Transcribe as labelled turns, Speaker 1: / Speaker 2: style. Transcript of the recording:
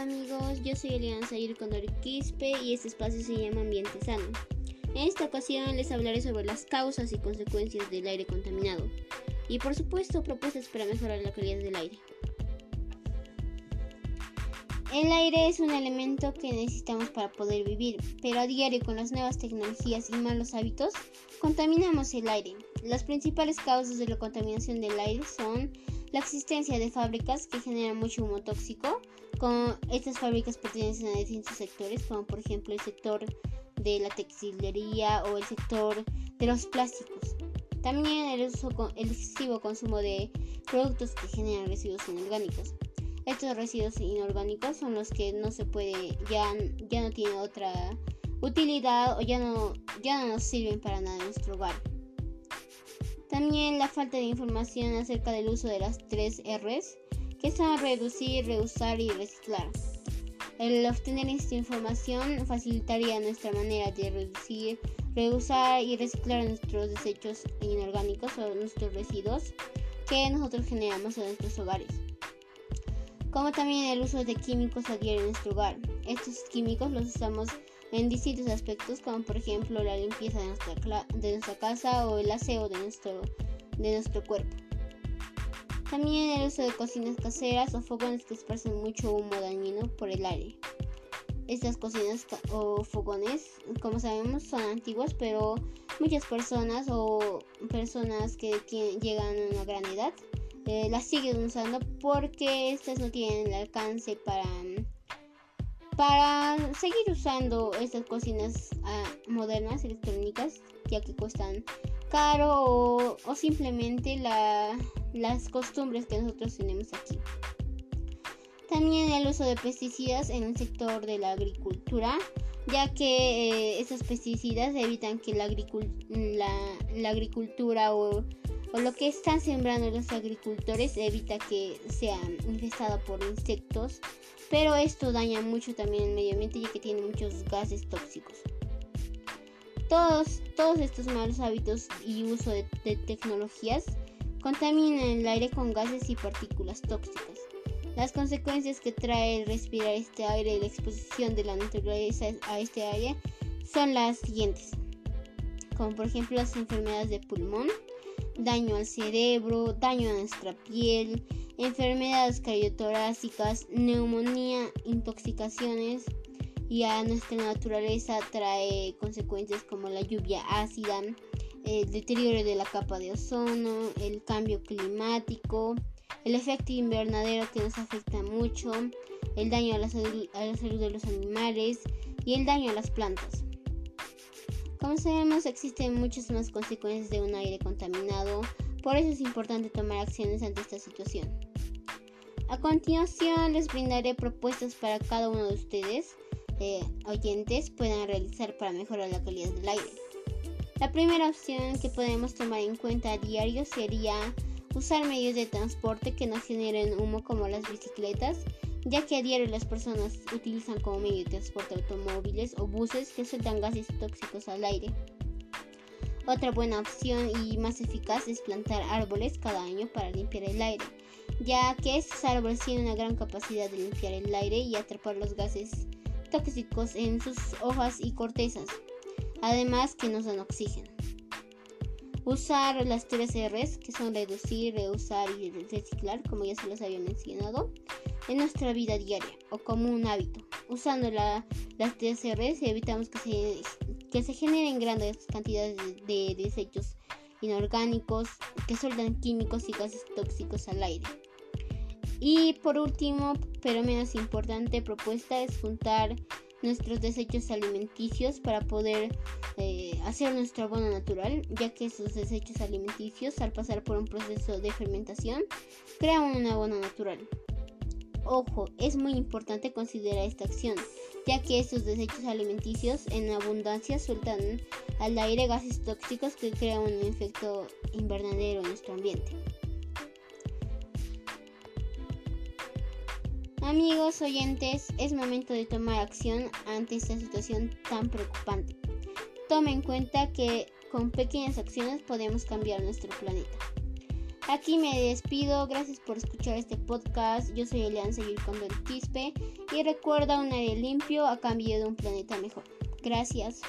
Speaker 1: Hola amigos, yo soy Eliana Sayur Condor Quispe y este espacio se llama Ambiente Sano. En esta ocasión les hablaré sobre las causas y consecuencias del aire contaminado y por supuesto propuestas para mejorar la calidad del aire. El aire es un elemento que necesitamos para poder vivir, pero a diario con las nuevas tecnologías y malos hábitos contaminamos el aire. Las principales causas de la contaminación del aire son la existencia de fábricas que generan mucho humo tóxico, con estas fábricas pertenecen a distintos sectores, como por ejemplo el sector de la textilería o el sector de los plásticos. También el, uso, el excesivo consumo de productos que generan residuos inorgánicos. Estos residuos inorgánicos son los que no se puede, ya, ya no tienen otra utilidad o ya no, ya no nos sirven para nada en nuestro hogar. También la falta de información acerca del uso de las tres R's, que son reducir, reusar y reciclar. El obtener esta información facilitaría nuestra manera de reducir, reusar y reciclar nuestros desechos inorgánicos o nuestros residuos que nosotros generamos en nuestros hogares. Como también el uso de químicos a diario en nuestro hogar. Estos químicos los usamos en distintos aspectos como por ejemplo la limpieza de nuestra, de nuestra casa o el aseo de nuestro, de nuestro cuerpo. También el uso de cocinas caseras o fogones que esparcen mucho humo dañino por el aire. Estas cocinas o fogones, como sabemos, son antiguas, pero muchas personas o personas que llegan a una gran edad eh, las siguen usando porque estas no tienen el alcance para para seguir usando estas cocinas ah, modernas electrónicas, ya que cuestan caro o, simplemente las costumbres que nosotros tenemos aquí. También el uso de pesticidas en el sector de la agricultura, ya que eh, estos pesticidas evitan que la, la, agricultura o, o, lo que están sembrando los agricultores evita que sea infestada por insectos pero esto daña mucho también el medio ambiente ya que tiene muchos gases tóxicos. Todos, todos estos malos hábitos y uso de, tecnologías contaminan el aire con gases y partículas tóxicas. Las consecuencias que trae el respirar este aire y la exposición de la naturaleza a este aire son las siguientes, como por ejemplo las enfermedades de pulmón, daño al cerebro, daño a nuestra piel, enfermedades cardiotorácicas, neumonía, intoxicaciones y a nuestra naturaleza trae consecuencias como la lluvia ácida, el deterioro de la capa de ozono, el cambio climático, el efecto invernadero que nos afecta mucho, el daño a la, salud, a la salud de los animales y el daño a las plantas. Como sabemos, existen muchas más consecuencias de un aire contaminado, por eso es importante tomar acciones ante esta situación. A continuación les brindaré propuestas para cada uno de ustedes, eh, oyentes, puedan realizar para mejorar la calidad del aire. La primera opción que podemos tomar en cuenta a diario sería usar medios de transporte que no generen humo como las bicicletas, ya que a diario las personas utilizan como medio de transporte automóviles o buses que sueltan gases tóxicos al aire. Otra buena opción y más eficaz es plantar árboles cada año para limpiar el aire ya que estos árboles tienen una gran capacidad de limpiar el aire y atrapar los gases tóxicos en sus hojas y cortezas, además que nos dan oxígeno. Usar las tres R's, que son reducir, reusar y reciclar, como ya se los había mencionado, en nuestra vida diaria o como un hábito. Usando las tres R's evitamos que se, que se generen grandes cantidades de desechos inorgánicos que sueltan químicos y gases tóxicos al aire. Y por último, pero menos importante, propuesta es juntar nuestros desechos alimenticios para poder eh, hacer nuestro abono natural, ya que esos desechos alimenticios, al pasar por un proceso de fermentación, crean un abono natural. Ojo, es muy importante considerar esta acción, ya que estos desechos alimenticios en abundancia sueltan al aire gases tóxicos que crean un efecto invernadero en nuestro ambiente. Amigos oyentes, es momento de tomar acción ante esta situación tan preocupante. Tome en cuenta que con pequeñas acciones podemos cambiar nuestro planeta. Aquí me despido, gracias por escuchar este podcast. Yo soy Elian Seguir con Quispe y recuerda un aire limpio a cambio de un planeta mejor. Gracias.